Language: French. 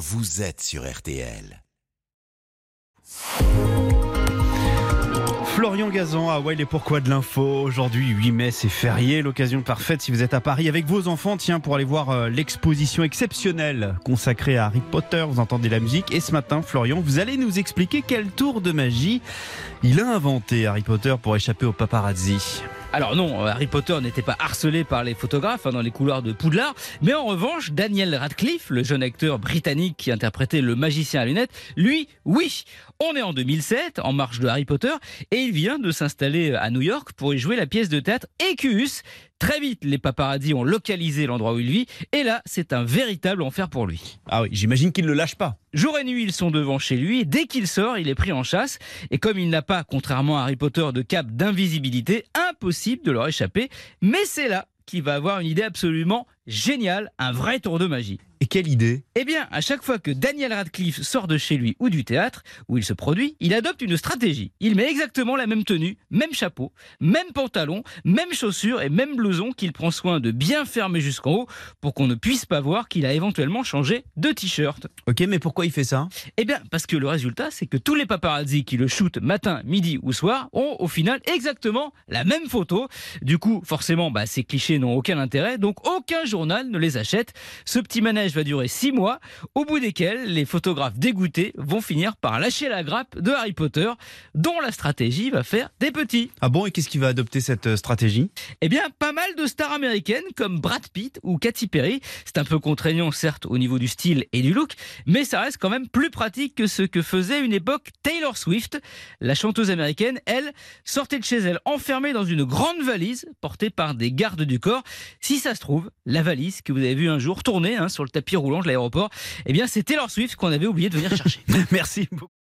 vous êtes sur RTL. Florian Gazan, ah ouais, les pourquoi de l'info. Aujourd'hui, 8 mai, c'est férié, l'occasion parfaite si vous êtes à Paris avec vos enfants, tiens, pour aller voir euh, l'exposition exceptionnelle consacrée à Harry Potter. Vous entendez la musique. Et ce matin, Florian, vous allez nous expliquer quel tour de magie il a inventé, Harry Potter, pour échapper au paparazzi. Alors non, Harry Potter n'était pas harcelé par les photographes hein, dans les couloirs de Poudlard, mais en revanche, Daniel Radcliffe, le jeune acteur britannique qui interprétait le magicien à lunettes, lui, oui. On est en 2007, en marche de Harry Potter, et il vient de s'installer à New York pour y jouer la pièce de théâtre Equus. Très vite, les paparazzis ont localisé l'endroit où il vit, et là, c'est un véritable enfer pour lui. Ah oui, j'imagine qu'il ne le lâche pas. Jour et nuit, ils sont devant chez lui. Et dès qu'il sort, il est pris en chasse. Et comme il n'a pas, contrairement à Harry Potter, de cap d'invisibilité, impossible de leur échapper. Mais c'est là qu'il va avoir une idée absolument géniale, un vrai tour de magie. Et quelle idée Eh bien, à chaque fois que Daniel Radcliffe sort de chez lui ou du théâtre, où il se produit, il adopte une stratégie. Il met exactement la même tenue, même chapeau, même pantalon, même chaussures et même blouson qu'il prend soin de bien fermer jusqu'en haut pour qu'on ne puisse pas voir qu'il a éventuellement changé de t-shirt. Ok, mais pourquoi il fait ça? Eh bien, parce que le résultat, c'est que tous les paparazzi qui le shootent matin, midi ou soir ont au final exactement la même photo. Du coup, forcément, bah, ces clichés n'ont aucun intérêt, donc aucun journal ne les achète. Ce petit manège va durer six mois, au bout desquels les photographes dégoûtés vont finir par lâcher la grappe de Harry Potter, dont la stratégie va faire des petits. Ah bon, et qu'est-ce qui va adopter cette euh, stratégie? Eh bien, pas mal de stars américaines comme Brad Pitt ou Katy Perry. C'est un peu contraignant, certes, au niveau du style et du look, mais ça reste quand même plus pratique que ce que faisait une époque Taylor Swift. La chanteuse américaine, elle, sortait de chez elle enfermée dans une grande valise portée par des gardes du corps. Si ça se trouve, la valise que vous avez vue un jour tourner hein, sur le tapis roulant de l'aéroport, eh bien, c'est Taylor Swift qu'on avait oublié de venir chercher. Merci beaucoup.